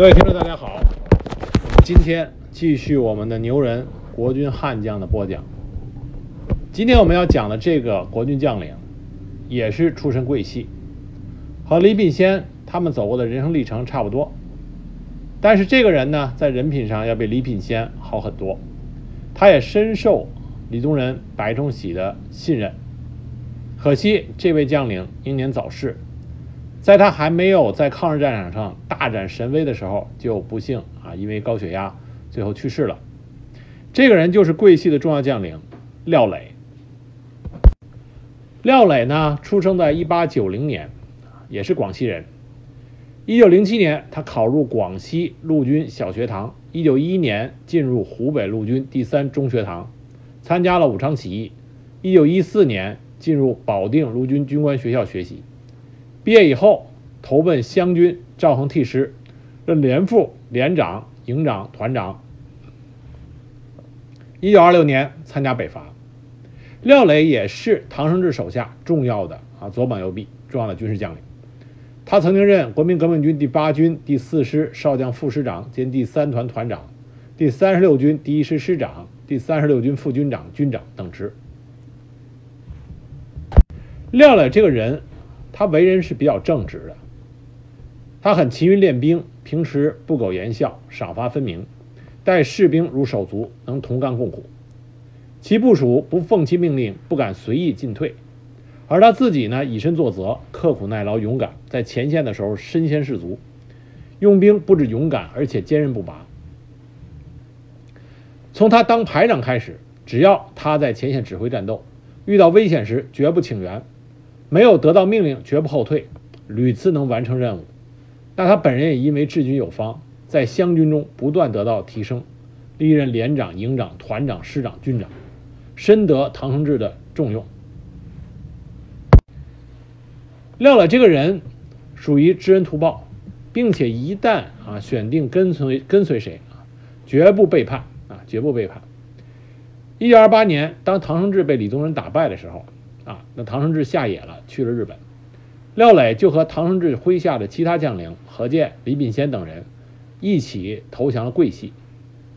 各位听众，大家好，我们今天继续我们的牛人国军悍将的播讲。今天我们要讲的这个国军将领，也是出身贵系，和李秉先他们走过的人生历程差不多。但是这个人呢，在人品上要比李秉先好很多，他也深受李宗仁、白崇禧的信任。可惜这位将领英年早逝。在他还没有在抗日战场上大展神威的时候，就不幸啊，因为高血压，最后去世了。这个人就是桂系的重要将领廖磊。廖磊呢，出生在一八九零年，也是广西人。一九零七年，他考入广西陆军小学堂。一九一一年，进入湖北陆军第三中学堂，参加了武昌起义。一九一四年，进入保定陆军军官学校学习。毕业以后，投奔湘军赵恒替师，任连副、连长、营长、团长。一九二六年参加北伐，廖磊也是唐生智手下重要的啊左膀右臂，重要的军事将领。他曾经任国民革命军第八军第四师少将副师长兼第三团团长，第三十六军第一师师长，第三十六军副军长、军长等职。廖磊这个人。他为人是比较正直的，他很勤于练兵，平时不苟言笑，赏罚分明，待士兵如手足，能同甘共苦。其部属不奉其命令，不敢随意进退，而他自己呢，以身作则，刻苦耐劳，勇敢，在前线的时候身先士卒，用兵不止勇敢，而且坚韧不拔。从他当排长开始，只要他在前线指挥战斗，遇到危险时绝不请援。没有得到命令，绝不后退，屡次能完成任务。那他本人也因为治军有方，在湘军中不断得到提升，历任连长、营长、团长、师长、军长，深得唐生智的重用。廖磊这个人属于知恩图报，并且一旦啊选定跟随跟随谁啊，绝不背叛啊，绝不背叛。一九二八年，当唐生智被李宗仁打败的时候。啊，那唐生智下野了，去了日本。廖磊就和唐生智麾下的其他将领何键、李秉先等人一起投降了桂系，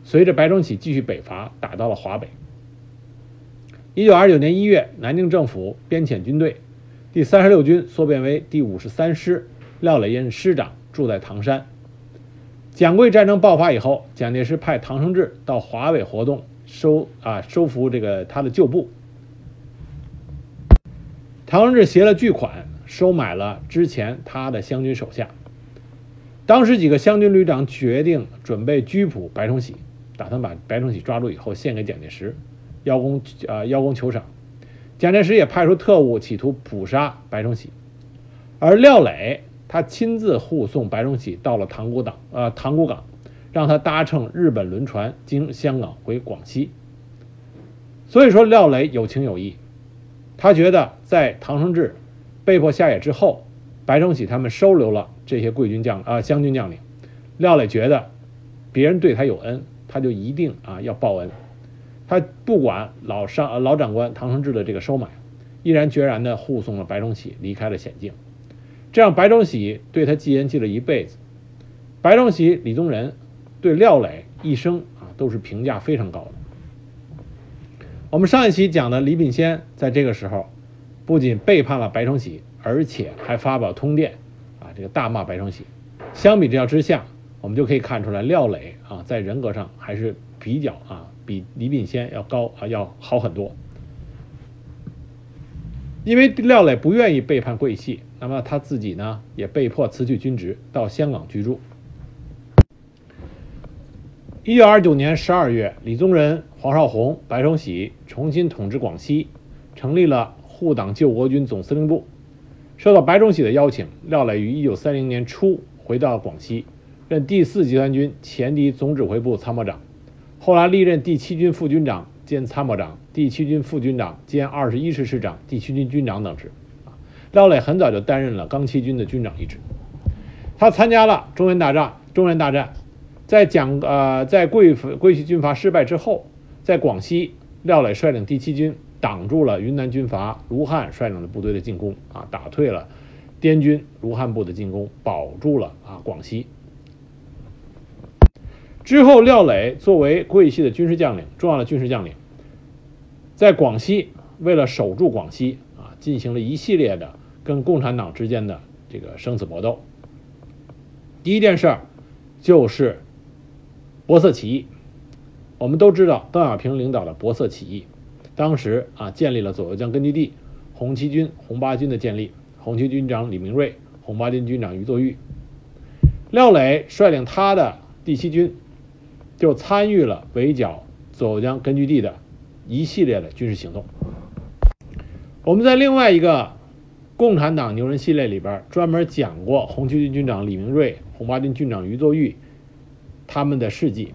随着白崇禧继续北伐，打到了华北。一九二九年一月，南京政府编遣军队，第三十六军缩编为第五十三师，廖磊任师长，住在唐山。蒋桂战争爆发以后，蒋介石派唐生智到华北活动，收啊收服这个他的旧部。唐生智携了巨款，收买了之前他的湘军手下。当时几个湘军旅长决定准备拘捕白崇禧，打算把白崇禧抓住以后献给蒋介石，邀功呃邀功求赏。蒋介石也派出特务企图捕杀白崇禧，而廖磊他亲自护送白崇禧到了塘沽港，呃塘沽港，让他搭乘日本轮船经香港回广西。所以说廖磊有情有义。他觉得，在唐生智被迫下野之后，白崇禧他们收留了这些贵军将啊湘军将领。廖磊觉得，别人对他有恩，他就一定啊要报恩。他不管老上老长官唐生智的这个收买，毅然决然地护送了白崇禧离开了险境。这样，白崇禧对他记恩记了一辈子。白崇禧、李宗仁对廖磊一生啊都是评价非常高的。我们上一期讲的李秉先，在这个时候，不仅背叛了白崇禧，而且还发表通电，啊，这个大骂白崇禧。相比较之下，我们就可以看出来，廖磊啊，在人格上还是比较啊，比李秉先要高啊，要好很多。因为廖磊不愿意背叛桂系，那么他自己呢，也被迫辞去军职，到香港居住。一九二九年十二月，李宗仁、黄绍竑、白崇禧重新统治广西，成立了护党救国军总司令部。受到白崇禧的邀请，廖磊于一九三零年初回到广西，任第四集团军前敌总指挥部参谋长，后来历任第七军副军长兼参谋长、第七军副军长兼二十一师师长、第七军军长等职。廖磊很早就担任了钢七军的军长一职。他参加了中原大战，中原大战。在蒋呃，在桂桂系军阀失败之后，在广西，廖磊率领第七军挡住了云南军阀卢汉率领的部队的进攻啊，打退了滇军卢汉部的进攻，保住了啊广西。之后，廖磊作为桂系的军事将领，重要的军事将领，在广西为了守住广西啊，进行了一系列的跟共产党之间的这个生死搏斗。第一件事儿就是博色起义。我们都知道邓小平领导的博色起义，当时啊建立了左右江根据地，红七军、红八军的建立，红七军长李明瑞，红八军军长于作玉，廖磊率领他的第七军。就参与了围剿左右江根据地的一系列的军事行动。我们在另外一个共产党牛人系列里边专门讲过红七军军长李明瑞、红八军军长于作玉他们的事迹。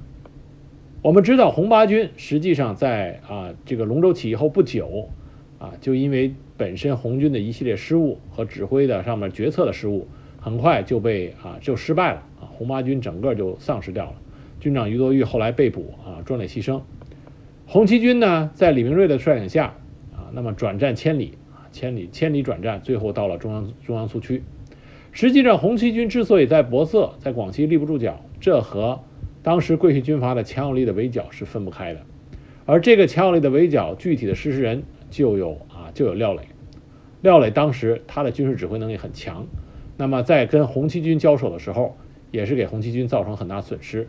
我们知道红八军实际上在啊这个龙州起义后不久啊，就因为本身红军的一系列失误和指挥的上面决策的失误，很快就被啊就失败了啊，红八军整个就丧失掉了。军长于多玉后来被捕啊，壮烈牺牲。红七军呢，在李明瑞的率领下啊，那么转战千里啊，千里千里转战，最后到了中央中央苏区。实际上，红七军之所以在博色、在广西立不住脚，这和当时桂系军阀的强有力的围剿是分不开的。而这个强有力的围剿，具体的实施人就有啊，就有廖磊。廖磊当时他的军事指挥能力很强，那么在跟红七军交手的时候，也是给红七军造成很大损失。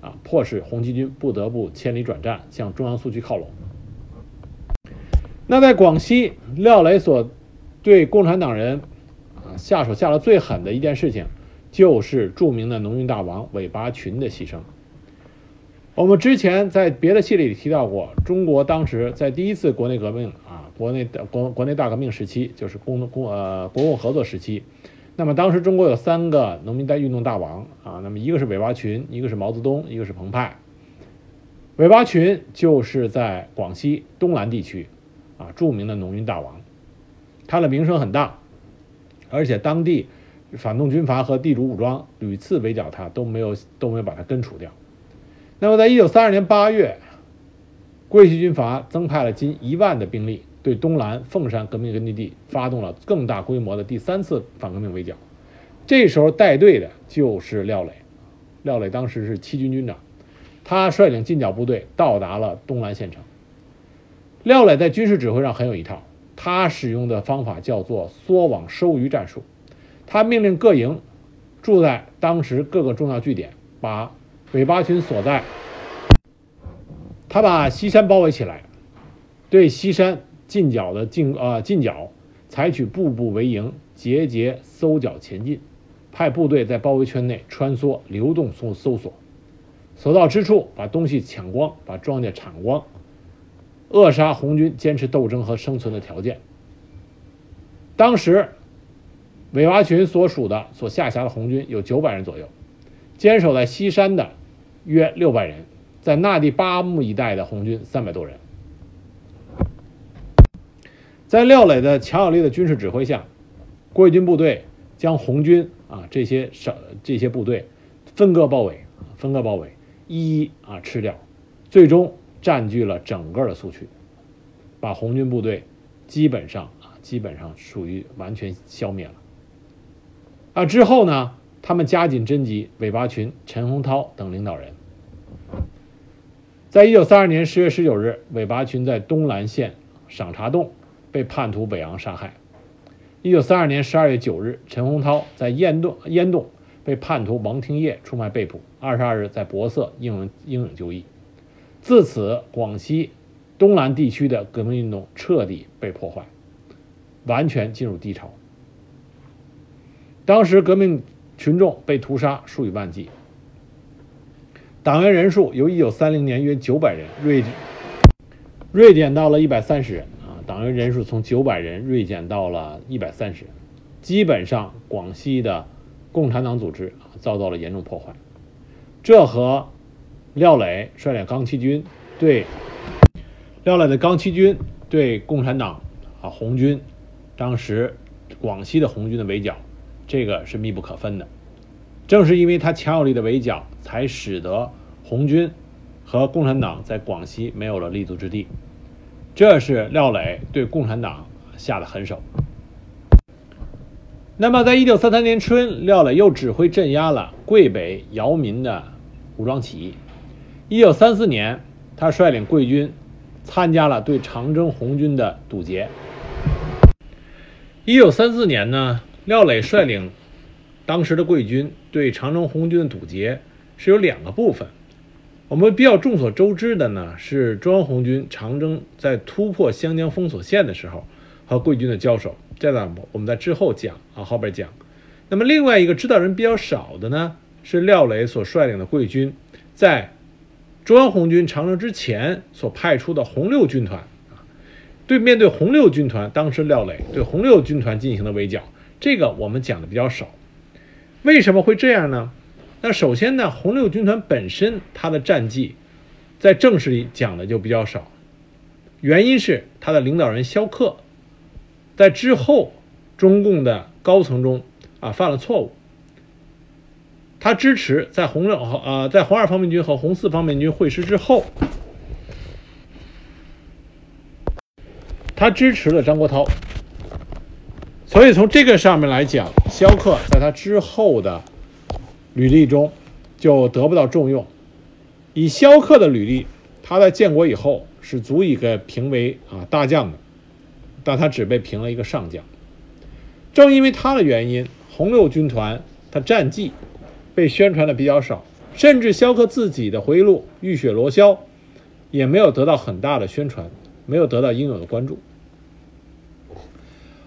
啊，迫使红七军不得不千里转战，向中央苏区靠拢。那在广西，廖磊所对共产党人下手下了最狠的一件事情，就是著名的农运大王韦拔群的牺牲。我们之前在别的系列里提到过，中国当时在第一次国内革命啊，国内的国国内大革命时期，就是公公呃国共合作时期。那么当时中国有三个农民代运动大王啊，那么一个是韦拔群，一个是毛泽东，一个是彭湃。韦拔群就是在广西东南地区啊著名的农运大王，他的名声很大，而且当地反动军阀和地主武装屡次围剿他，都没有都没有把他根除掉。那么在一九三二年八月，桂系军阀增派了近一万的兵力。对东兰凤山革命根据地发动了更大规模的第三次反革命围剿，这时候带队的就是廖磊，廖磊当时是七军军长，他率领进剿部队到达了东兰县城。廖磊在军事指挥上很有一套，他使用的方法叫做缩网收鱼战术，他命令各营住在当时各个重要据点，把韦巴群锁在，他把西山包围起来，对西山。进剿的进呃进剿，采取步步为营、节节搜剿前进，派部队在包围圈内穿梭流动搜搜索，所到之处把东西抢光，把庄稼铲光，扼杀红军坚持斗争和生存的条件。当时，韦拔群所属的所下辖的红军有九百人左右，坚守在西山的约六百人，在那地巴木一带的红军三百多人。在廖磊的强有力的军事指挥下，国军部队将红军啊这些少这些部队分割包围，分割包围，一一啊吃掉，最终占据了整个的苏区，把红军部队基本上啊基本上属于完全消灭了。啊之后呢，他们加紧征集韦拔群、陈洪涛等领导人。在一九三二年十月十九日，韦拔群在东兰县赏茶洞。被叛徒北洋杀害。一九三二年十二月九日，陈洪涛在燕洞燕洞被叛徒王廷业出卖被捕。二十二日，在博色英勇英勇就义。自此，广西东南地区的革命运动彻底被破坏，完全进入低潮。当时，革命群众被屠杀数以万计，党员人数由一九三零年约九百人锐锐减到了一百三十人。党员人数从九百人锐减到了一百三十人，基本上广西的共产党组织啊遭到了严重破坏。这和廖磊率领钢七军对廖磊的钢七军对共产党啊红军当时广西的红军的围剿，这个是密不可分的。正是因为他强有力的围剿，才使得红军和共产党在广西没有了立足之地。这是廖磊对共产党下的狠手。那么，在一九三三年春，廖磊又指挥镇压了桂北姚民的武装起义。一九三四年，他率领贵军参加了对长征红军的堵截。一九三四年呢，廖磊率领当时的贵军对长征红军的堵截是有两个部分。我们比较众所周知的呢，是中央红军长征在突破湘江封锁线的时候和贵军的交手，这呢我们在之后讲啊后边讲。那么另外一个知道人比较少的呢，是廖磊所率领的贵军在中央红军长征之前所派出的红六军团。对面对红六军团，当时廖磊对红六军团进行的围剿，这个我们讲的比较少。为什么会这样呢？那首先呢，红六军团本身它的战绩，在正史里讲的就比较少，原因是他的领导人萧克，在之后中共的高层中啊犯了错误，他支持在红六和呃在红二方面军和红四方面军会师之后。他支持了张国焘，所以从这个上面来讲，萧克在他之后的履历中就得不到重用。以萧克的履历，他在建国以后是足以给评为啊大将的，但他只被评了一个上将。正因为他的原因，红六军团他战绩被宣传的比较少，甚至萧克自己的回忆录《浴血罗霄》也没有得到很大的宣传。没有得到应有的关注。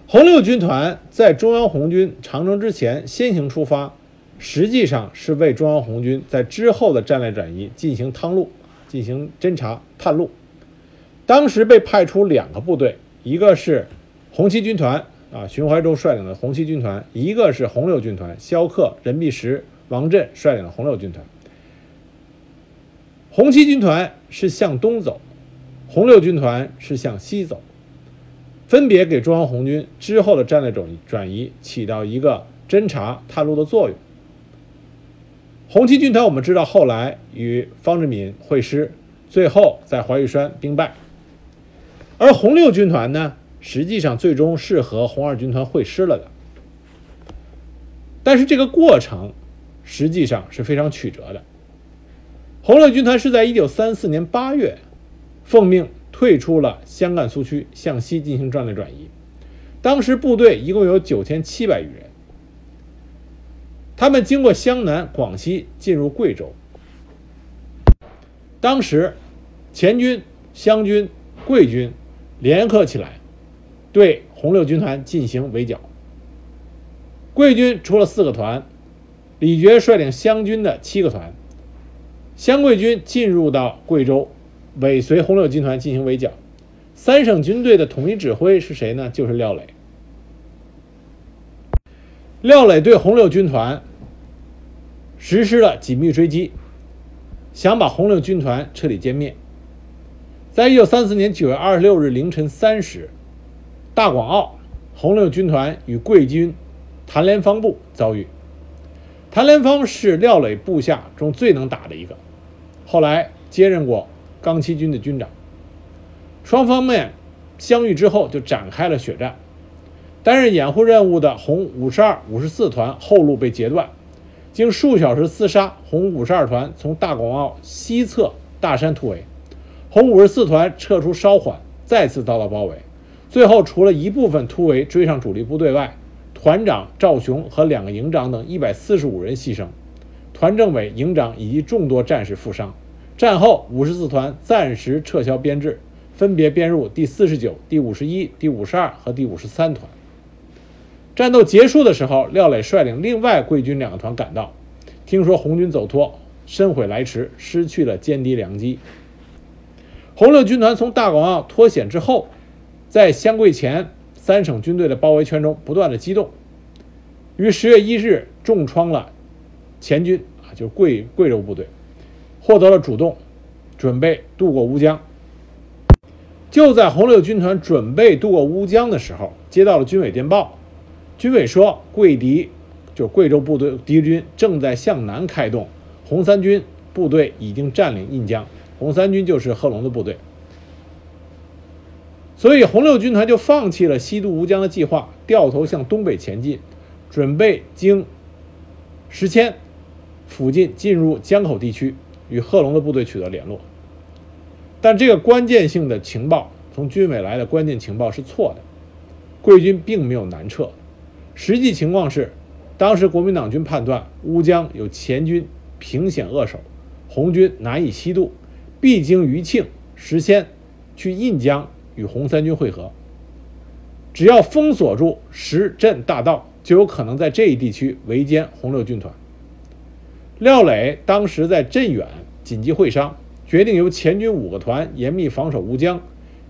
红六军团在中央红军长征之前先行出发，实际上是为中央红军在之后的战略转移进行趟路、进行侦察探路。当时被派出两个部队，一个是红七军团啊，徐怀洲率领的红七军团；一个是红六军团，萧克、任弼时、王震率领的红六军团。红七军团是向东走。红六军团是向西走，分别给中央红军之后的战略转转移起到一个侦察探路的作用。红七军团我们知道后来与方志敏会师，最后在怀玉山兵败，而红六军团呢，实际上最终是和红二军团会师了的。但是这个过程实际上是非常曲折的。红六军团是在一九三四年八月。奉命退出了湘赣苏区，向西进行战略转移。当时部队一共有九千七百余人，他们经过湘南、广西，进入贵州。当时，黔军、湘军、贵军联合起来，对红六军团进行围剿。贵军出了四个团，李觉率领湘军的七个团，湘桂军进入到贵州。尾随红六军团进行围剿，三省军队的统一指挥是谁呢？就是廖磊。廖磊对红六军团实施了紧密追击，想把红六军团彻底歼灭。在一九三四年九月二十六日凌晨三时，大广澳红六军团与贵军谭连芳部遭遇。谭连芳是廖磊部下中最能打的一个，后来接任过。刚七军的军长，双方面相遇之后就展开了血战。担任掩护任务的红五十二、五十四团后路被截断，经数小时厮杀，红五十二团从大广澳西侧大山突围，红五十四团撤出稍缓，再次遭到包围。最后，除了一部分突围追上主力部队外，团长赵雄和两个营长等一百四十五人牺牲，团政委、营长以及众多战士负伤。战后，五十四团暂时撤销编制，分别编入第四十九、第五十一、第五十二和第五十三团。战斗结束的时候，廖磊率领另外贵军两个团赶到，听说红军走脱，深悔来迟，失去了歼敌良机。红六军团从大广澳脱险之后，在湘桂前三省军队的包围圈中不断的机动，于十月一日重创了黔军啊，就是贵贵州部队。获得了主动，准备渡过乌江。就在红六军团准备渡过乌江的时候，接到了军委电报。军委说，贵敌，就贵州部队敌军正在向南开动，红三军部队已经占领印江。红三军就是贺龙的部队，所以红六军团就放弃了西渡乌江的计划，掉头向东北前进，准备经石阡附近进入江口地区。与贺龙的部队取得联络。但这个关键性的情报，从军委来的关键情报是错的，贵军并没有南撤。实际情况是，当时国民党军判断乌江有前军凭险扼守，红军难以西渡，必经余庆、石阡，去印江与红三军会合。只要封锁住石镇大道，就有可能在这一地区围歼红六军团。廖磊当时在镇远紧急会商。决定由前军五个团严密防守乌江，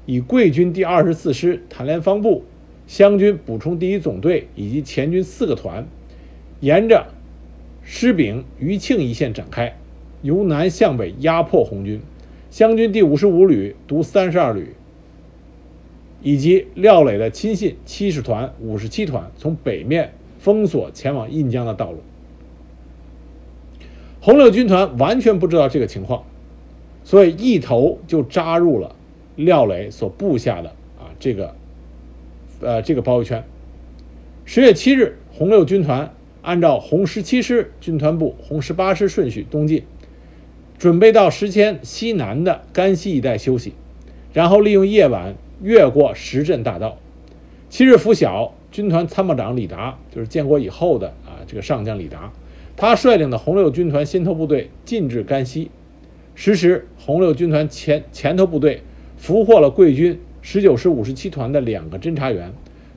以桂军第二十四师谭连芳部、湘军补充第一总队以及前军四个团，沿着施秉余庆一线展开，由南向北压迫红军。湘军第五十五旅独三十二旅以及廖磊的亲信七十团、五十七团从北面封锁前往印江的道路。红六军团完全不知道这个情况。所以一头就扎入了廖磊所布下的啊这个，呃这个包围圈。十月七日，红六军团按照红十七师军团部、红十八师顺序东进，准备到石阡西南的甘溪一带休息，然后利用夜晚越过石镇大道。七日拂晓，军团参谋长李达，就是建国以后的啊这个上将李达，他率领的红六军团先头部队进至甘溪。时时，红六军团前前头部队俘获了贵军十九师五十七团的两个侦察员，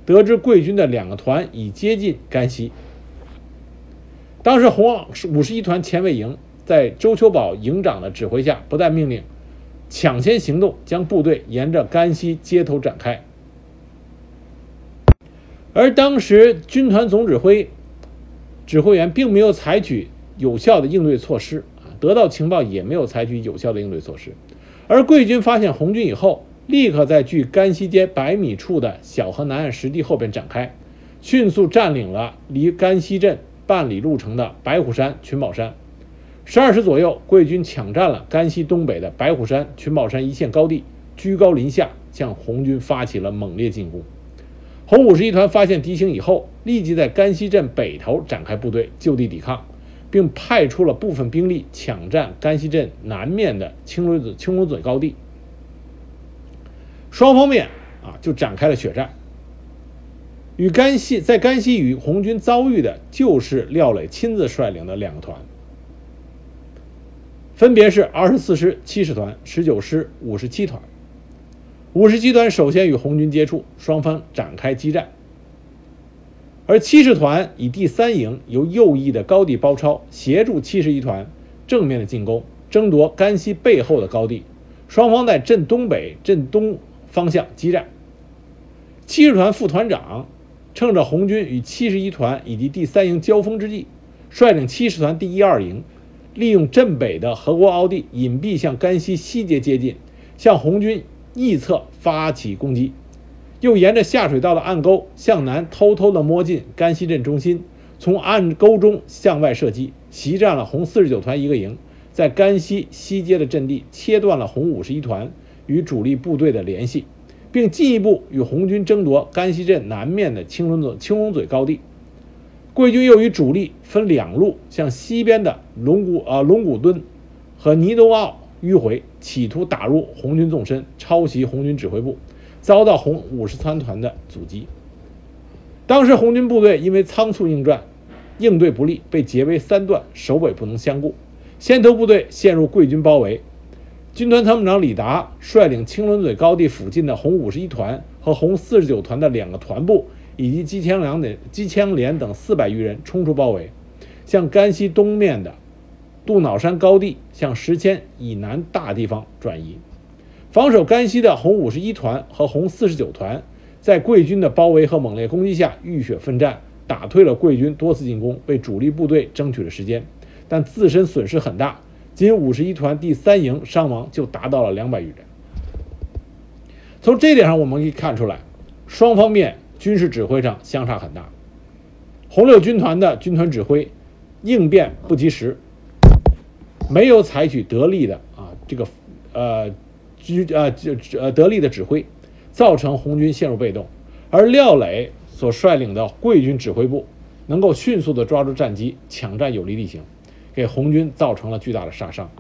得知贵军的两个团已接近甘溪。当时红五十一团前卫营在周秋宝营长的指挥下，不但命令抢先行动，将部队沿着甘溪街头展开。而当时军团总指挥指挥员并没有采取有效的应对措施。得到情报也没有采取有效的应对措施，而贵军发现红军以后，立刻在距甘溪街百米处的小河南岸实地后边展开，迅速占领了离甘溪镇半里路程的白虎山、群宝山。十二时左右，贵军抢占了甘溪东北的白虎山、群宝山一线高地，居高临下向红军发起了猛烈进攻。红五十一团发现敌情以后，立即在甘溪镇北头展开部队就地抵抗。并派出了部分兵力抢占甘溪镇南面的青龙嘴青龙嘴高地，双方面啊就展开了血战。与甘溪在甘溪与红军遭遇的就是廖磊亲自率领的两个团，分别是二十四师七十团、十九师五十七团。五十七团首先与红军接触，双方展开激战。而七十团以第三营由右翼的高地包抄，协助七十一团正面的进攻，争夺甘溪背后的高地。双方在镇东北、镇东方向激战。七十团副团长趁着红军与七十一团以及第三营交锋之际，率领七十团第一二营，利用镇北的河沟凹地，隐蔽向甘溪西街接近，向红军翼侧发起攻击。又沿着下水道的暗沟向南偷偷地摸进甘溪镇中心，从暗沟中向外射击，袭占了红四十九团一个营，在甘溪西街的阵地切断了红五十一团与主力部队的联系，并进一步与红军争夺甘溪镇南面的青龙嘴青龙嘴高地。贵军又与主力分两路向西边的龙骨啊龙骨墩和尼都奥迂回，企图打入红军纵深，抄袭红军指挥部。遭到红五十三团的阻击。当时红军部队因为仓促应战，应对不利，被截为三段，首尾不能相顾。先头部队陷入贵军包围，军团参谋长李达率领青龙嘴高地附近的红五十一团和红四十九团的两个团部，以及机枪连等机枪连等四百余人冲出包围，向甘溪东面的杜脑山高地向石阡以南大地方转移。防守甘溪的红五十一团和红四十九团，在贵军的包围和猛烈攻击下浴血奋战，打退了贵军多次进攻，为主力部队争取了时间，但自身损失很大，仅五十一团第三营伤亡就达到了两百余人。从这点上，我们可以看出来，双方面军事指挥上相差很大。红六军团的军团指挥应变不及时，没有采取得力的啊这个呃。居呃呃得力的指挥，造成红军陷入被动，而廖磊所率领的贵军指挥部能够迅速的抓住战机，抢占有利地形，给红军造成了巨大的杀伤。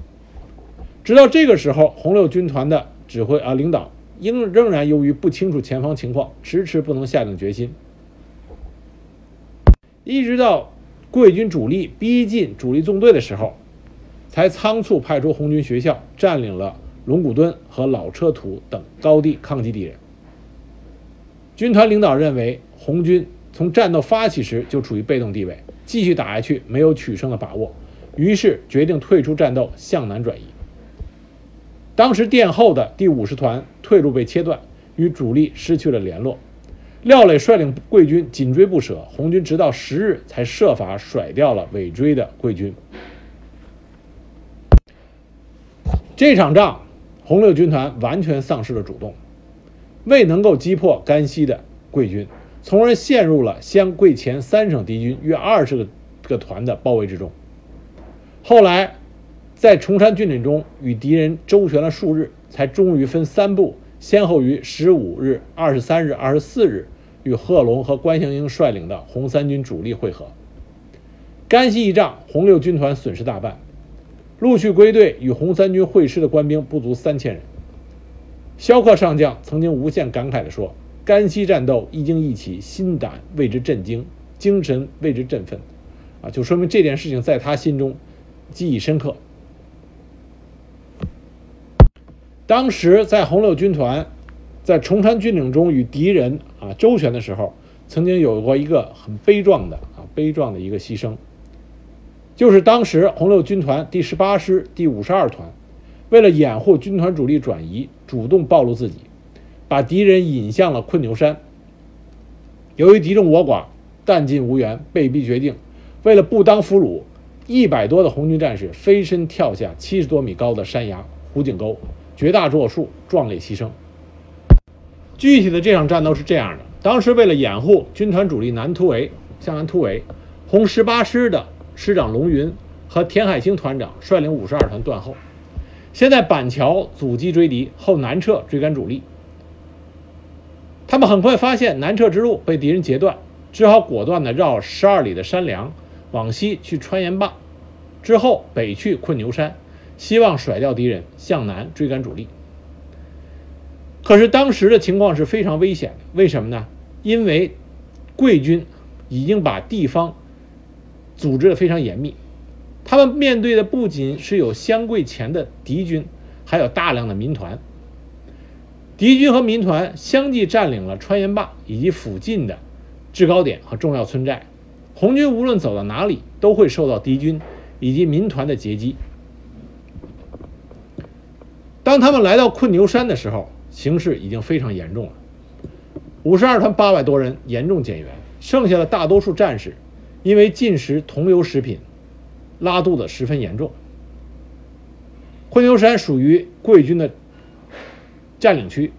直到这个时候，红六军团的指挥啊领导应仍然由于不清楚前方情况，迟迟不能下定决心。一直到贵军主力逼近主力纵队的时候，才仓促派出红军学校，占领了龙骨墩和老车土等高地，抗击敌人。军团领导认为，红军从战斗发起时就处于被动地位，继续打下去没有取胜的把握，于是决定退出战斗，向南转移。当时殿后的第五十团退路被切断，与主力失去了联络。廖磊率领贵军紧追不舍，红军直到十日才设法甩掉了尾追的贵军。这场仗，红六军团完全丧失了主动，未能够击破甘西的贵军，从而陷入了湘桂黔三省敌军约二十个个团的包围之中。后来，在崇山峻岭中与敌人周旋了数日，才终于分三部，先后于十五日、二十三日、二十四日与贺龙和关祥英率领的红三军主力会合。甘西一仗，红六军团损失大半。陆续归队与红三军会师的官兵不足三千人。萧克上将曾经无限感慨地说：“甘西战斗一经一起，心胆为之震惊，精神为之振奋。”啊，就说明这件事情在他心中记忆深刻。当时在红六军团在崇山峻岭中与敌人啊周旋的时候，曾经有过一个很悲壮的啊悲壮的一个牺牲。就是当时红六军团第十八师第五十二团，为了掩护军团主力转移，主动暴露自己，把敌人引向了困牛山。由于敌众我寡，弹尽无援，被逼决定，为了不当俘虏，一百多的红军战士飞身跳下七十多米高的山崖湖景沟，绝大多数壮烈牺牲。具体的这场战斗是这样的：当时为了掩护军团主力南突围，向南突围，红十八师的。师长龙云和田海清团长率领五十二团断后，先在板桥阻击追敌，后南撤追赶主力。他们很快发现南撤之路被敌人截断，只好果断地绕十二里的山梁往西去川岩坝，之后北去困牛山，希望甩掉敌人，向南追赶主力。可是当时的情况是非常危险的，为什么呢？因为贵军已经把地方。组织的非常严密，他们面对的不仅是有湘桂黔的敌军，还有大量的民团。敌军和民团相继占领了川岩坝以及附近的制高点和重要村寨，红军无论走到哪里，都会受到敌军以及民团的截击。当他们来到困牛山的时候，形势已经非常严重了。五十二团八百多人严重减员，剩下的大多数战士。因为进食桐油食品，拉肚子十分严重。困牛山属于贵军的占领区，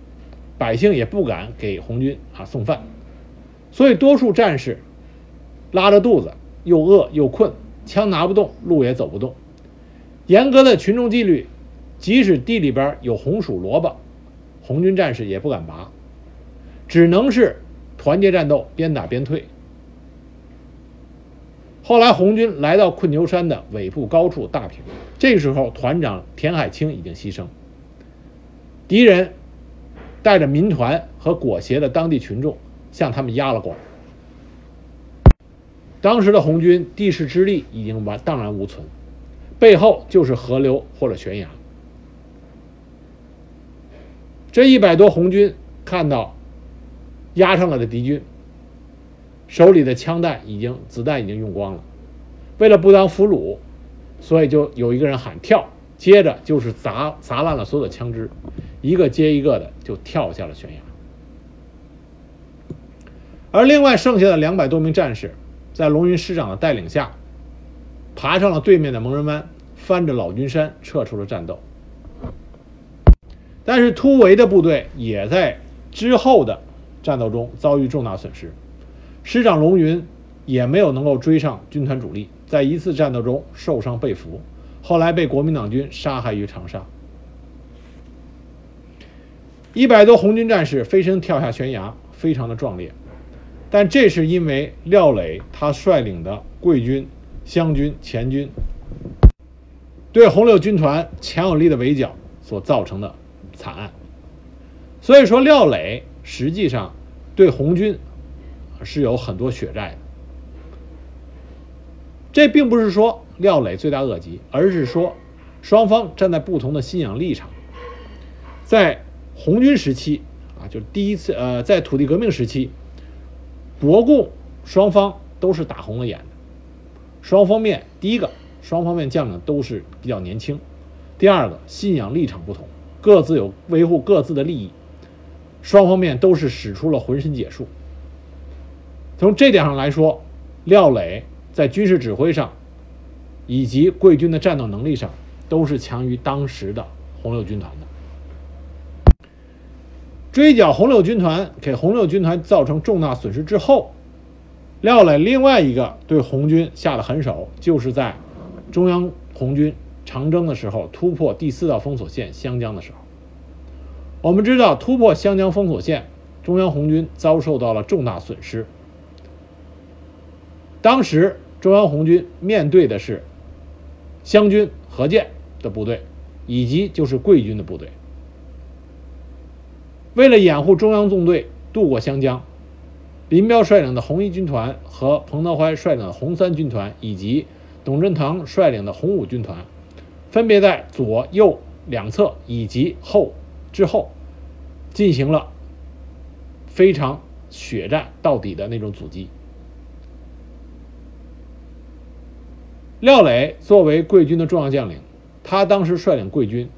百姓也不敢给红军啊送饭，所以多数战士拉着肚子，又饿又困，枪拿不动，路也走不动。严格的群众纪律，即使地里边有红薯萝卜，红军战士也不敢拔，只能是团结战斗，边打边退。后来红军来到困牛山的尾部高处大平，这时候团长田海清已经牺牲。敌人带着民团和裹挟的当地群众向他们压了过来。当时的红军地势之力已经完荡然无存，背后就是河流或者悬崖。这一百多红军看到压上来的敌军。手里的枪弹已经子弹已经用光了，为了不当俘虏，所以就有一个人喊跳，接着就是砸砸烂了所有的枪支，一个接一个的就跳下了悬崖。而另外剩下的两百多名战士，在龙云师长的带领下，爬上了对面的蒙人湾，翻着老君山撤出了战斗。但是突围的部队也在之后的战斗中遭遇重大损失。师长龙云也没有能够追上军团主力，在一次战斗中受伤被俘，后来被国民党军杀害于长沙。一百多红军战士飞身跳下悬崖，非常的壮烈，但这是因为廖磊他率领的桂军、湘军、黔军对红六军团强有力的围剿所造成的惨案。所以说，廖磊实际上对红军是有很多血债的。这并不是说廖磊罪大恶极，而是说双方站在不同的信仰立场。在红军时期啊，就是第一次呃，在土地革命时期，国共双方都是打红了眼的。双方面，第一个，双方面将领都是比较年轻；第二个，信仰立场不同，各自有维护各自的利益。双方面都是使出了浑身解数。从这点上来说，廖磊在军事指挥上，以及贵军的战斗能力上，都是强于当时的红六军团的。追剿红六军团，给红六军团造成重大损失之后，廖磊另外一个对红军下的狠手，就是在中央红军长征的时候突破第四道封锁线湘江的时候。我们知道，突破湘江封锁线，中央红军遭受到了重大损失。当时中央红军面对的是湘军何键的部队，以及就是桂军的部队。为了掩护中央纵队渡过湘江，林彪率领的红一军团和彭德怀率领的红三军团，以及董振堂率领的红五军团，分别在左右两侧以及后之后，进行了非常血战到底的那种阻击。廖磊作为桂军的重要将领，他当时率领桂军。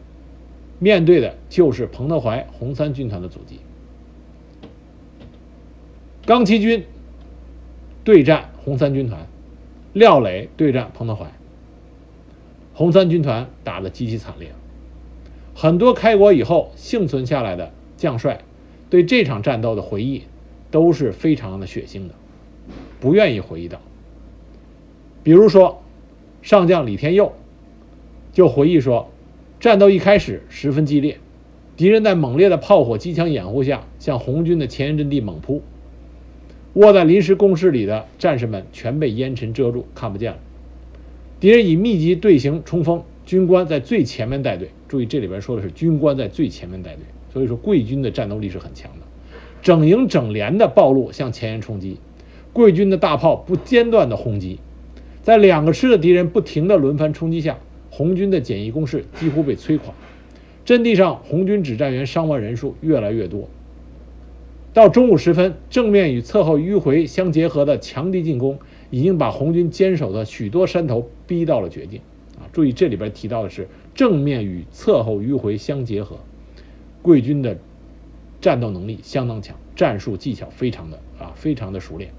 面对的就是彭德怀红三军团的阻击，刚七军对战红三军团，廖磊对战彭德怀，红三军团打得极其惨烈。很多开国以后幸存下来的将帅，对这场战斗的回忆都是非常的血腥的，不愿意回忆到。比如说，上将李天佑就回忆说。战斗一开始十分激烈，敌人在猛烈的炮火、机枪掩护下向红军的前沿阵地猛扑。窝在临时工事里的战士们全被烟尘遮住，看不见了。敌人以密集队形冲锋，军官在最前面带队。注意，这里边说的是军官在最前面带队，所以说贵军的战斗力是很强的。整营整连的暴露向前沿冲击，贵军的大炮不间断的轰击，在两个师的敌人不停的轮番冲击下。红军的简易攻势几乎被摧垮，阵地上红军指战员伤亡人数越来越多。到中午时分，正面与侧后迂回相结合的强敌进攻，已经把红军坚守的许多山头逼到了绝境。啊，注意这里边提到的是正面与侧后迂回相结合，贵军的战斗能力相当强，战术技巧非常的啊非常的熟练。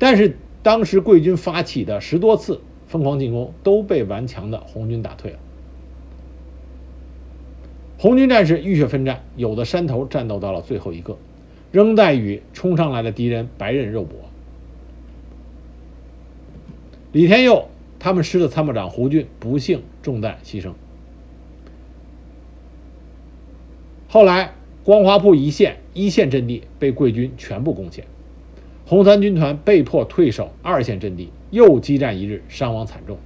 但是当时贵军发起的十多次。疯狂进攻都被顽强的红军打退了。红军战士浴血奋战，有的山头战斗到了最后一个，仍在与冲上来的敌人白刃肉搏。李天佑他们师的参谋长胡俊不幸中弹牺牲。后来光华铺一线一线阵地被贵军全部攻陷，红三军团被迫退守二线阵地。又激战一日，伤亡惨重。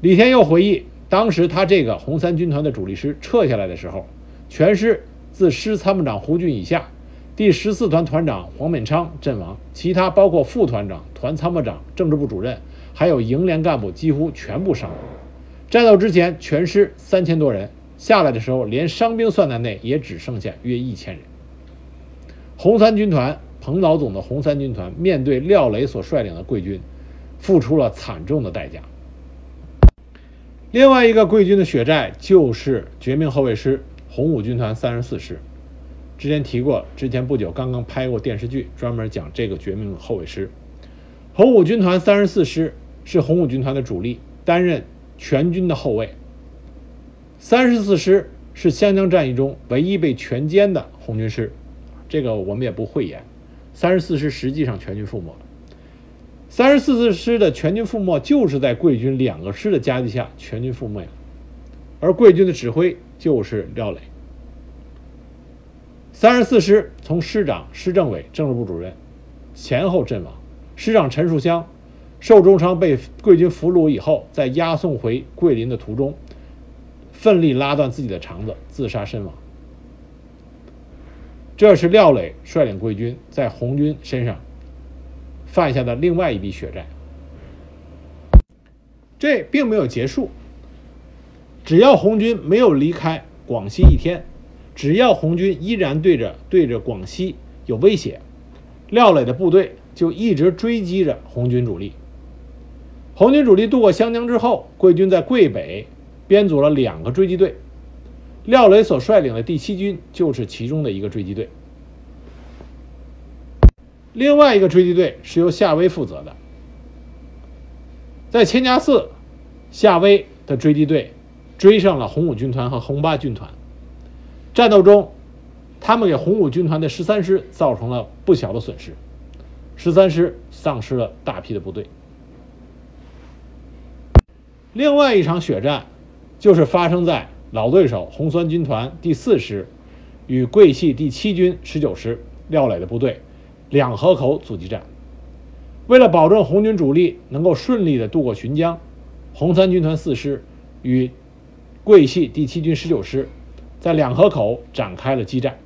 李天佑回忆，当时他这个红三军团的主力师撤下来的时候，全师自师参谋长胡俊以下，第十四团团长黄勉昌阵亡，其他包括副团长、团参谋长、政治部主任，还有营连干部几乎全部伤亡。战斗之前，全师三千多人下来的时候，连伤兵算在内，也只剩下约一千人。红三军团。彭老总的红三军团面对廖磊所率领的贵军，付出了惨重的代价。另外一个贵军的血债就是绝命后卫师红五军团三十四师。之前提过，之前不久刚刚拍过电视剧，专门讲这个绝命后卫师。红五军团三十四师是红五军团的主力，担任全军的后卫。三十四师是湘江战役中唯一被全歼的红军师，这个我们也不讳言。三十四师实际上全军覆没了。三十四师的全军覆没，就是在贵军两个师的夹击下全军覆没了。而贵军的指挥就是廖磊。三十四师从师长师政委、政治部主任前后阵亡，师长陈树湘、受重伤被贵军俘虏以后，在押送回桂林的途中，奋力拉断自己的肠子，自杀身亡。这是廖磊率领贵军在红军身上犯下的另外一笔血债。这并没有结束，只要红军没有离开广西一天，只要红军依然对着对着广西有威胁，廖磊的部队就一直追击着红军主力。红军主力渡过湘江之后，桂军在桂北编组了两个追击队。廖磊所率领的第七军就是其中的一个追击队，另外一个追击队是由夏威负责的。在千家寺，夏威的追击队追上了红五军团和红八军团，战斗中，他们给红五军团的十三师造成了不小的损失，十三师丧失了大批的部队。另外一场血战，就是发生在。老对手红三军团第四师与桂系第七军十九师廖磊的部队两河口阻击战。为了保证红军主力能够顺利的渡过浔江，红三军团四师与桂系第七军十九师在两河口展开了激战。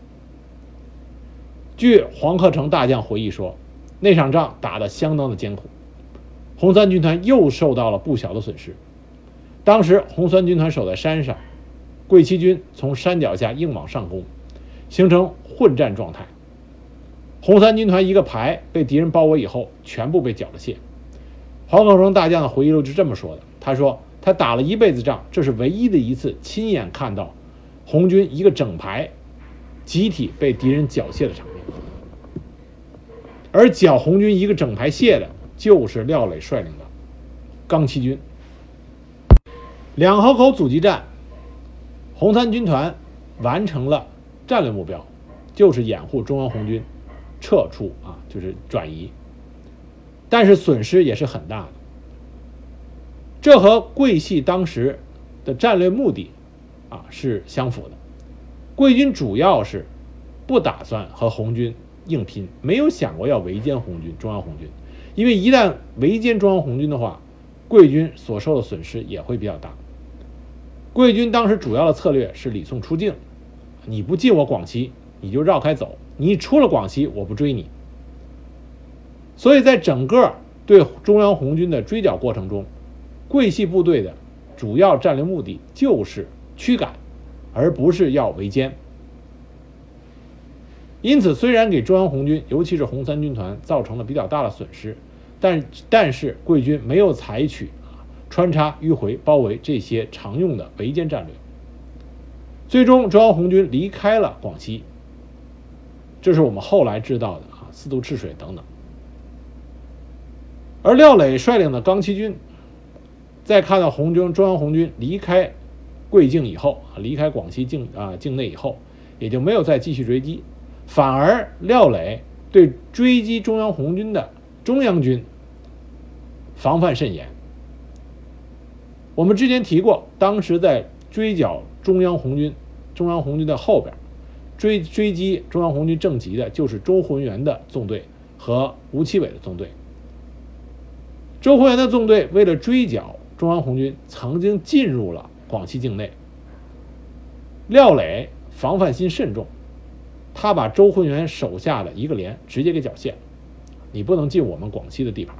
据黄克诚大将回忆说，那场仗打得相当的艰苦，红三军团又受到了不小的损失。当时红三军团守在山上。桂七军从山脚下硬往上攻，形成混战状态。红三军团一个排被敌人包围以后，全部被缴了械。黄克诚大将的回忆录是这么说的：“他说他打了一辈子仗，这是唯一的一次亲眼看到红军一个整排集体被敌人缴械的场面。而缴红军一个整排械的，就是廖磊率领的刚七军。两河口阻击战。”红三军团完成了战略目标，就是掩护中央红军撤出啊，就是转移。但是损失也是很大的，这和桂系当时的战略目的啊是相符的。桂军主要是不打算和红军硬拼，没有想过要围歼红军、中央红军，因为一旦围歼中央红军的话，桂军所受的损失也会比较大。桂军当时主要的策略是李宋出境，你不进我广西，你就绕开走；你出了广西，我不追你。所以在整个对中央红军的追剿过程中，桂系部队的主要战略目的就是驱赶，而不是要围歼。因此，虽然给中央红军，尤其是红三军团造成了比较大的损失，但但是桂军没有采取啊。穿插、迂回、包围这些常用的围歼战略，最终中央红军离开了广西。这是我们后来知道的啊，四渡赤水等等。而廖磊率领的钢七军，在看到红军、中央红军离开桂境以后啊，离开广西境啊境内以后，也就没有再继续追击，反而廖磊对追击中央红军的中央军防范甚严。我们之前提过，当时在追剿中央红军，中央红军的后边，追追击中央红军正旗的，就是周浑元的纵队和吴奇伟的纵队。周浑元的纵队为了追剿中央红军，曾经进入了广西境内。廖磊防范心慎重，他把周浑元手下的一个连直接给缴械，你不能进我们广西的地盘，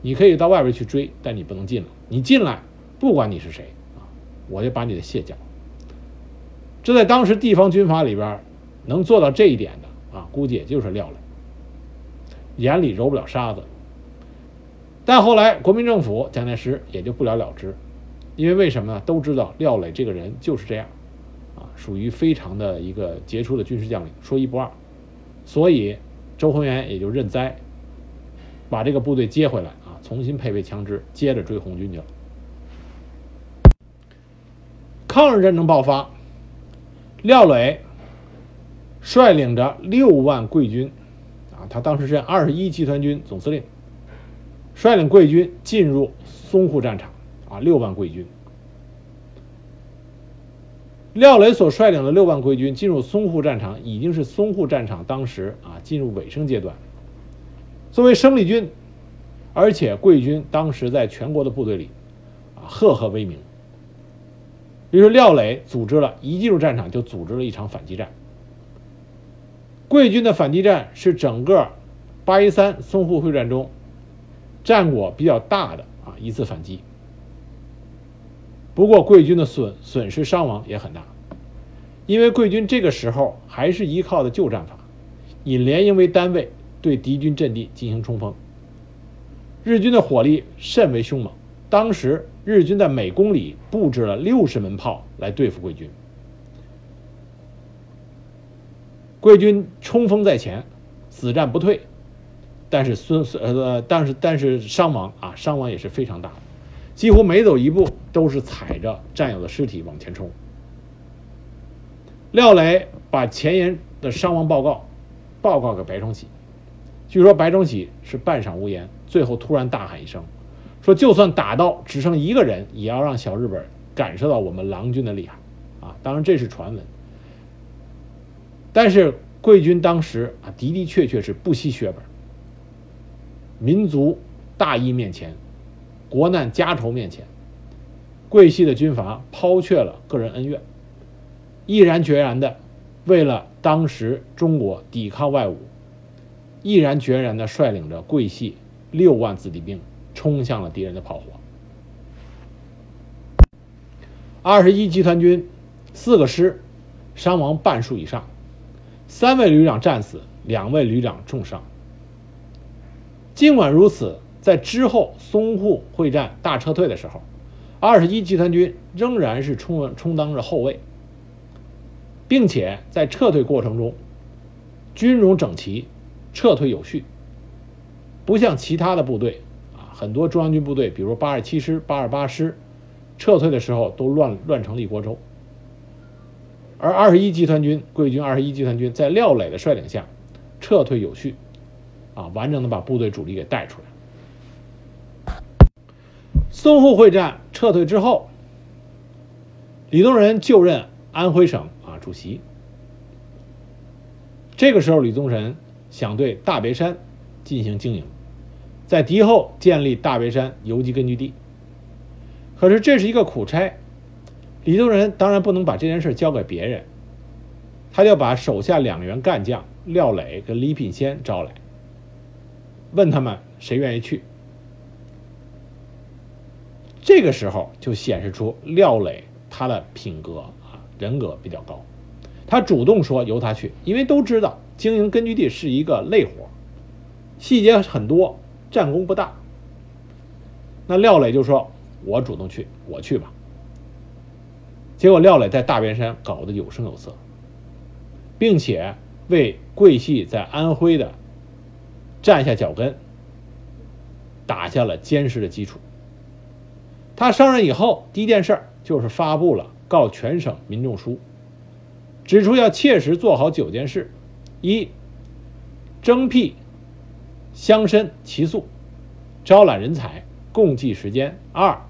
你可以到外边去追，但你不能进了，你进来。不管你是谁啊，我就把你的卸缴。这在当时地方军阀里边，能做到这一点的啊，估计也就是廖磊，眼里揉不了沙子。但后来国民政府蒋介石也就不了了之，因为为什么呢？都知道廖磊这个人就是这样，啊，属于非常的一个杰出的军事将领，说一不二。所以周浑元也就认栽，把这个部队接回来啊，重新配备枪支，接着追红军去了。抗日战争爆发，廖磊率领着六万桂军，啊，他当时是二十一集团军总司令，率领桂军进入淞沪战场，啊，六万桂军。廖磊所率领的六万桂军进入淞沪战场，已经是淞沪战场当时啊进入尾声阶段。作为生力军，而且桂军当时在全国的部队里啊赫赫威名。于是廖磊组织了一进入战场就组织了一场反击战。桂军的反击战是整个八一三淞沪会战中战果比较大的啊一次反击。不过贵军的损损失伤亡也很大，因为贵军这个时候还是依靠的旧战法，以连营为单位对敌军阵地进行冲锋。日军的火力甚为凶猛，当时日军在每公里布置了六十门炮来对付贵军。贵军冲锋在前，死战不退，但是孙呃，但是但是伤亡啊，伤亡也是非常大的。几乎每走一步都是踩着战友的尸体往前冲。廖磊把前沿的伤亡报告报告给白崇禧，据说白崇禧是半晌无言，最后突然大喊一声，说：“就算打到只剩一个人，也要让小日本感受到我们郎军的厉害。”啊，当然这是传闻，但是贵军当时啊的的确确是不惜血本，民族大义面前。国难家仇面前，桂系的军阀抛却了个人恩怨，毅然决然的为了当时中国抵抗外侮，毅然决然的率领着桂系六万子弟兵冲向了敌人的炮火。二十一集团军四个师伤亡半数以上，三位旅长战死，两位旅长重伤。尽管如此。在之后淞沪会战大撤退的时候，二十一集团军仍然是充充当着后卫，并且在撤退过程中军容整齐，撤退有序。不像其他的部队啊，很多中央军部队，比如八十七师、八二八师，撤退的时候都乱乱成了一锅粥。而二十一集团军，桂军二十一集团军在廖磊的率领下，撤退有序，啊，完整的把部队主力给带出来。淞沪会战撤退之后，李宗仁就任安徽省啊主席。这个时候，李宗仁想对大别山进行经营，在敌后建立大别山游击根据地。可是这是一个苦差，李宗仁当然不能把这件事交给别人，他就把手下两员干将廖磊跟李品仙招来，问他们谁愿意去。这个时候就显示出廖磊他的品格啊人格比较高，他主动说由他去，因为都知道经营根据地是一个累活，细节很多，战功不大。那廖磊就说：“我主动去，我去吧。”结果廖磊在大别山搞得有声有色，并且为桂系在安徽的站下脚跟打下了坚实的基础。他上任以后，第一件事就是发布了告全省民众书，指出要切实做好九件事：一、征辟乡绅齐宿，招揽人才，共济时间；二、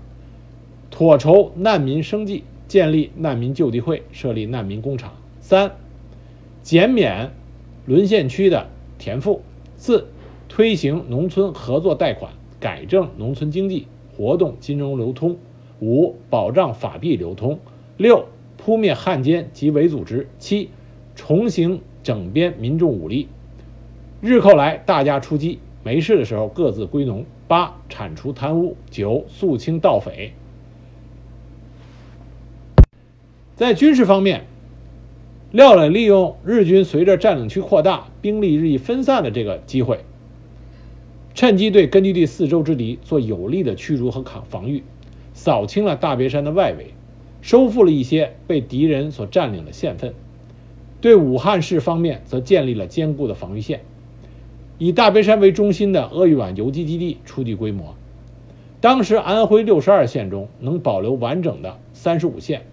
妥筹难民生计，建立难民救济会，设立难民工厂；三、减免沦陷区的田赋；四、推行农村合作贷款，改正农村经济。活动金融流通，五保障法币流通，六扑灭汉奸及伪组织，七重新整编民众武力，日寇来大家出击，没事的时候各自归农，八铲除贪污，九肃清盗匪。在军事方面，廖磊利用日军随着占领区扩大，兵力日益分散的这个机会。趁机对根据地四周之敌做有力的驱逐和抗防御，扫清了大别山的外围，收复了一些被敌人所占领的县份。对武汉市方面则建立了坚固的防御线。以大别山为中心的鄂豫皖游击基地初具规模。当时安徽六十二县中能保留完整的三十五县，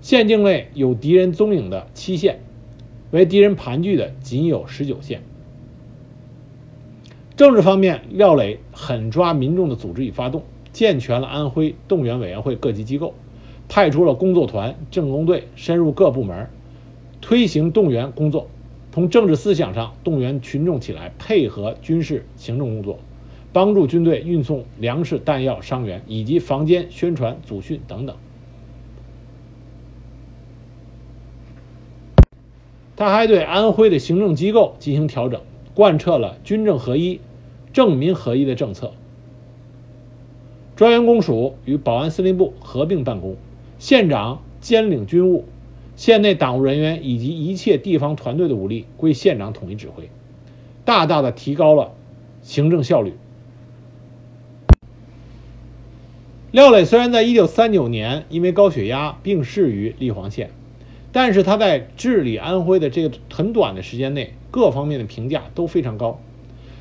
县境内有敌人踪影的七县，为敌人盘踞的仅有十九县。政治方面，廖磊狠抓民众的组织与发动，健全了安徽动员委员会各级机构，派出了工作团、政工队深入各部门，推行动员工作，从政治思想上动员群众起来配合军事行政工作，帮助军队运送粮食、弹药、伤员，以及房间、宣传、祖训等等。他还对安徽的行政机构进行调整，贯彻了军政合一、政民合一的政策。专员公署与保安司令部合并办公，县长兼领军务，县内党务人员以及一切地方团队的武力归县长统一指挥，大大的提高了行政效率。廖磊虽然在1939年因为高血压病逝于立黄县。但是他在治理安徽的这个很短的时间内，各方面的评价都非常高。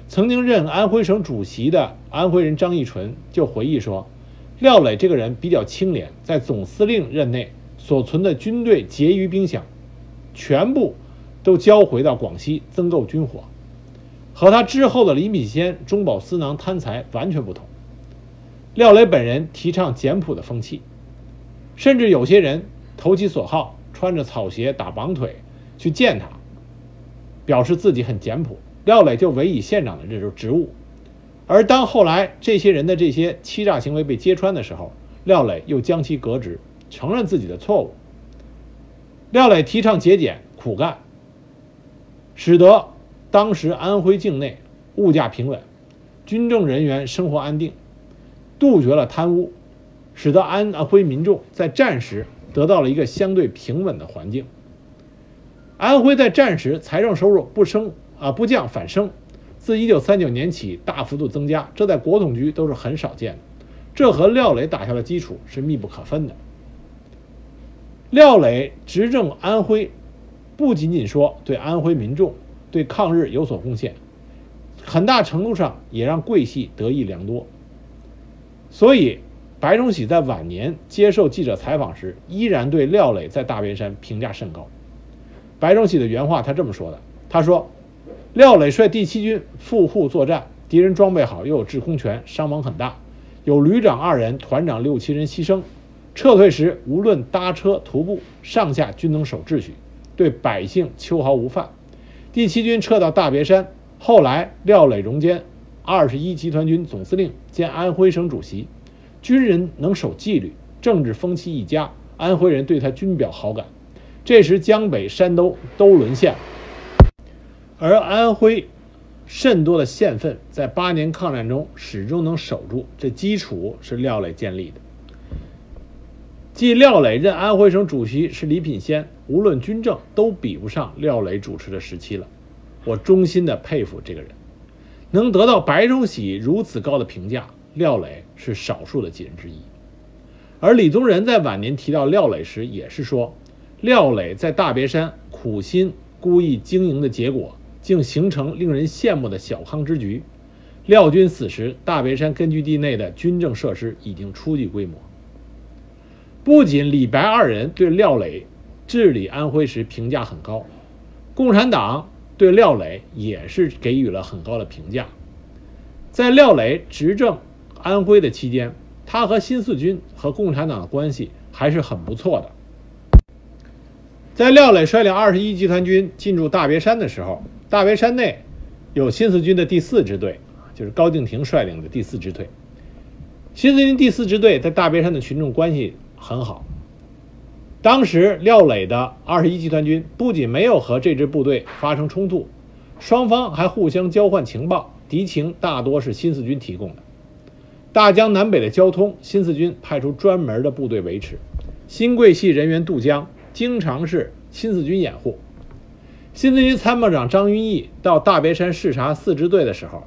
曾经任安徽省主席的安徽人张义纯就回忆说，廖磊这个人比较清廉，在总司令任内所存的军队结余兵饷，全部都交回到广西增购军火，和他之后的李品仙中饱私囊贪财完全不同。廖磊本人提倡简朴的风气，甚至有些人投其所好。穿着草鞋打绑腿去见他，表示自己很简朴。廖磊就委以县长的这种职务，而当后来这些人的这些欺诈行为被揭穿的时候，廖磊又将其革职，承认自己的错误。廖磊提倡节俭苦干，使得当时安徽境内物价平稳，军政人员生活安定，杜绝了贪污，使得安徽民众在战时。得到了一个相对平稳的环境。安徽在战时财政收入不升啊不降反升，自一九三九年起大幅度增加，这在国统局都是很少见的。这和廖磊打下的基础是密不可分的。廖磊执政安徽，不仅仅说对安徽民众对抗日有所贡献，很大程度上也让桂系得益良多。所以。白崇禧在晚年接受记者采访时，依然对廖磊在大别山评价甚高。白崇禧的原话，他这么说的：“他说，廖磊率第七军赴沪作战，敌人装备好，又有制空权，伤亡很大，有旅长二人、团长六七人牺牲。撤退时，无论搭车、徒步，上下均能守秩序，对百姓秋毫无犯。第七军撤到大别山，后来廖磊荣兼二十一集团军总司令兼安徽省主席。”军人能守纪律，政治风气一佳，安徽人对他均表好感。这时江北、山东都沦陷，而安徽甚多的县份在八年抗战中始终能守住，这基础是廖磊建立的。继廖磊任安徽省主席是李品仙，无论军政都比不上廖磊主持的时期了。我衷心的佩服这个人，能得到白崇禧如此高的评价。廖磊是少数的几人之一，而李宗仁在晚年提到廖磊时，也是说，廖磊在大别山苦心孤意经营的结果，竟形成令人羡慕的小康之局。廖军死时，大别山根据地内的军政设施已经初具规模。不仅李白二人对廖磊治理安徽时评价很高，共产党对廖磊也是给予了很高的评价。在廖磊执政。安徽的期间，他和新四军和共产党的关系还是很不错的。在廖磊率领二十一集团军进驻大别山的时候，大别山内有新四军的第四支队，就是高敬亭率领的第四支队。新四军第四支队在大别山的群众关系很好。当时廖磊的二十一集团军不仅没有和这支部队发生冲突，双方还互相交换情报，敌情大多是新四军提供的。大江南北的交通，新四军派出专门的部队维持。新桂系人员渡江，经常是新四军掩护。新四军参谋长张云逸到大别山视察四支队的时候，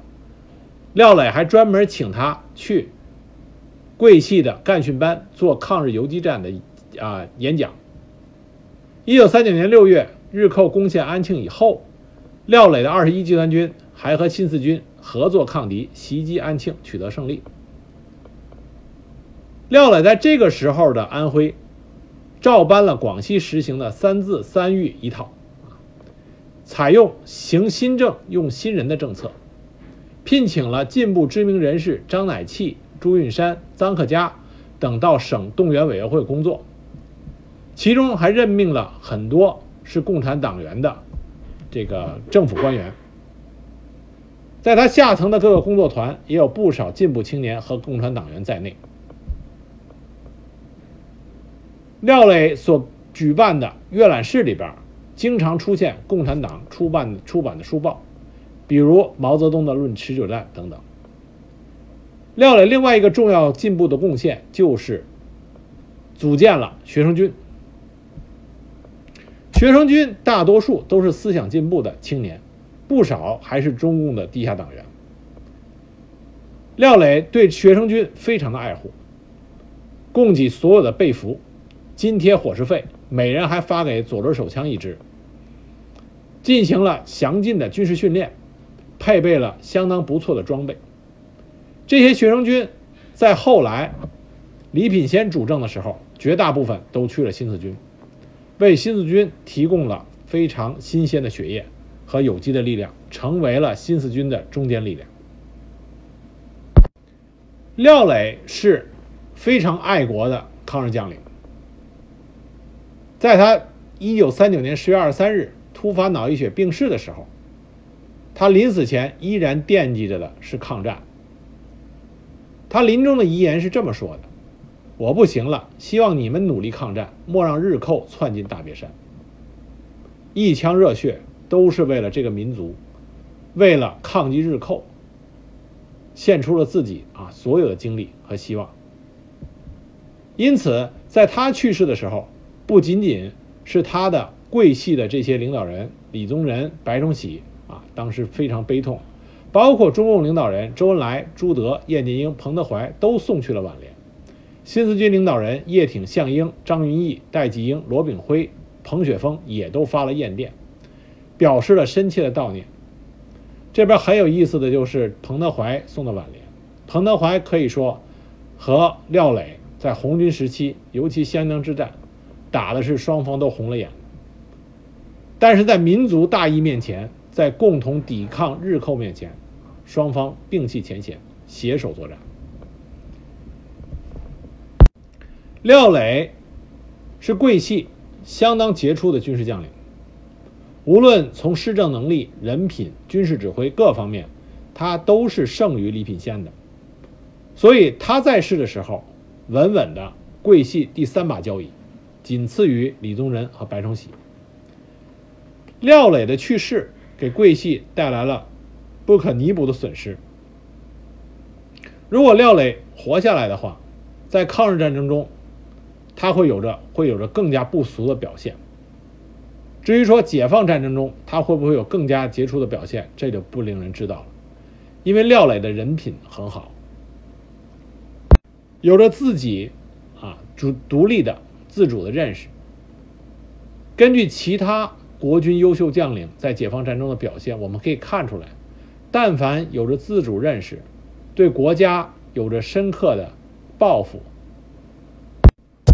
廖磊还专门请他去桂系的干训班做抗日游击战的啊演讲。一九三九年六月，日寇攻陷安庆以后，廖磊的二十一集团军还和新四军合作抗敌，袭击安庆，取得胜利。廖磊在这个时候的安徽，照搬了广西实行的“三自三育”一套，采用行新政、用新人的政策，聘请了进步知名人士张乃器、朱运山、臧克家等到省动员委员会工作，其中还任命了很多是共产党员的这个政府官员。在他下层的各个工作团也有不少进步青年和共产党员在内。廖磊所举办的阅览室里边，经常出现共产党出版出版的书报，比如毛泽东的《论持久战》等等。廖磊另外一个重要进步的贡献就是组建了学生军。学生军大多数都是思想进步的青年，不少还是中共的地下党员。廖磊对学生军非常的爱护，供给所有的被服，津贴伙食费，每人还发给左轮手枪一支。进行了详尽的军事训练，配备了相当不错的装备。这些学生军在后来李品仙主政的时候，绝大部分都去了新四军。为新四军提供了非常新鲜的血液和有机的力量，成为了新四军的中坚力量。廖磊是非常爱国的抗日将领，在他一九三九年十月二十三日突发脑溢血病逝的时候，他临死前依然惦记着的是抗战。他临终的遗言是这么说的。我不行了，希望你们努力抗战，莫让日寇窜进大别山。一腔热血都是为了这个民族，为了抗击日寇，献出了自己啊所有的精力和希望。因此，在他去世的时候，不仅仅是他的桂系的这些领导人李宗仁、白崇禧啊，当时非常悲痛，包括中共领导人周恩来、朱德、叶剑英、彭德怀都送去了挽联。新四军领导人叶挺、项英、张云逸、戴季英、罗炳辉、彭雪枫也都发了唁电，表示了深切的悼念。这边很有意思的就是彭德怀送的挽联。彭德怀可以说和廖磊在红军时期，尤其湘江之战，打的是双方都红了眼。但是在民族大义面前，在共同抵抗日寇面前，双方摒弃前嫌，携手作战。廖磊是桂系相当杰出的军事将领，无论从施政能力、人品、军事指挥各方面，他都是胜于李品仙的。所以他在世的时候，稳稳的桂系第三把交椅，仅次于李宗仁和白崇禧。廖磊的去世给桂系带来了不可弥补的损失。如果廖磊活下来的话，在抗日战争中，他会有着会有着更加不俗的表现。至于说解放战争中他会不会有更加杰出的表现，这就不令人知道了。因为廖磊的人品很好，有着自己啊主独立的自主的认识。根据其他国军优秀将领在解放战争的表现，我们可以看出来，但凡有着自主认识，对国家有着深刻的抱负。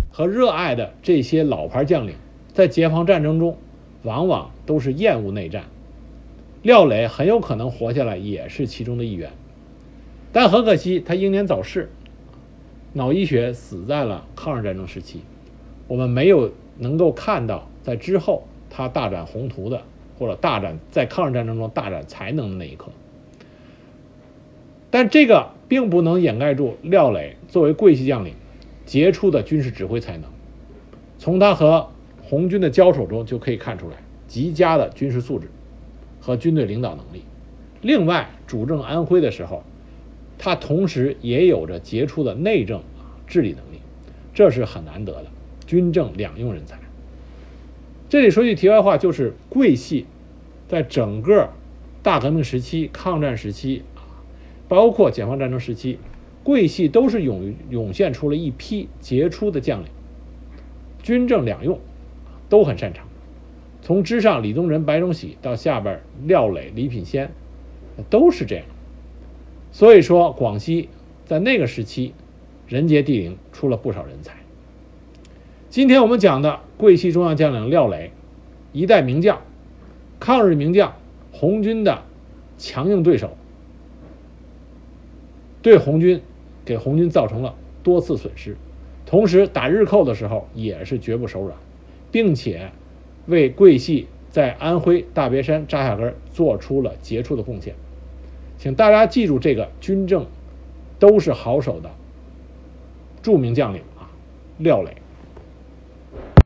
和热爱的这些老牌将领，在解放战争中，往往都是厌恶内战。廖磊很有可能活下来，也是其中的一员。但很可惜，他英年早逝，脑溢血死在了抗日战争时期。我们没有能够看到在之后他大展宏图的，或者大展在抗日战争中大展才能的那一刻。但这个并不能掩盖住廖磊作为桂系将领。杰出的军事指挥才能，从他和红军的交手中就可以看出来，极佳的军事素质和军队领导能力。另外，主政安徽的时候，他同时也有着杰出的内政治理能力，这是很难得的，军政两用人才。这里说句题外话，就是桂系在整个大革命时期、抗战时期啊，包括解放战争时期。桂系都是涌涌现出了一批杰出的将领，军政两用都很擅长。从之上李宗仁、白崇禧到下边廖磊、李品仙，都是这样。所以说，广西在那个时期人杰地灵，出了不少人才。今天我们讲的桂系中央将领廖磊，一代名将，抗日名将，红军的强硬对手，对红军。给红军造成了多次损失，同时打日寇的时候也是绝不手软，并且为桂系在安徽大别山扎下根做出了杰出的贡献。请大家记住这个军政都是好手的著名将领啊，廖磊。